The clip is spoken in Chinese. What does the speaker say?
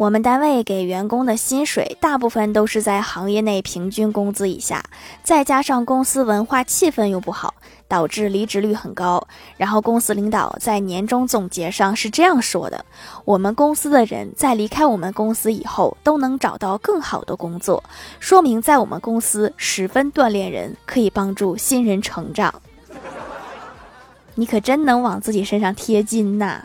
我们单位给员工的薪水大部分都是在行业内平均工资以下再加上公司文化气氛又不好导致离职率很高。然后公司领导在年终总结上是这样说的我们公司的人在离开我们公司以后都能找到更好的工作说明在我们公司十分锻炼人可以帮助新人成长。你可真能往自己身上贴金呐。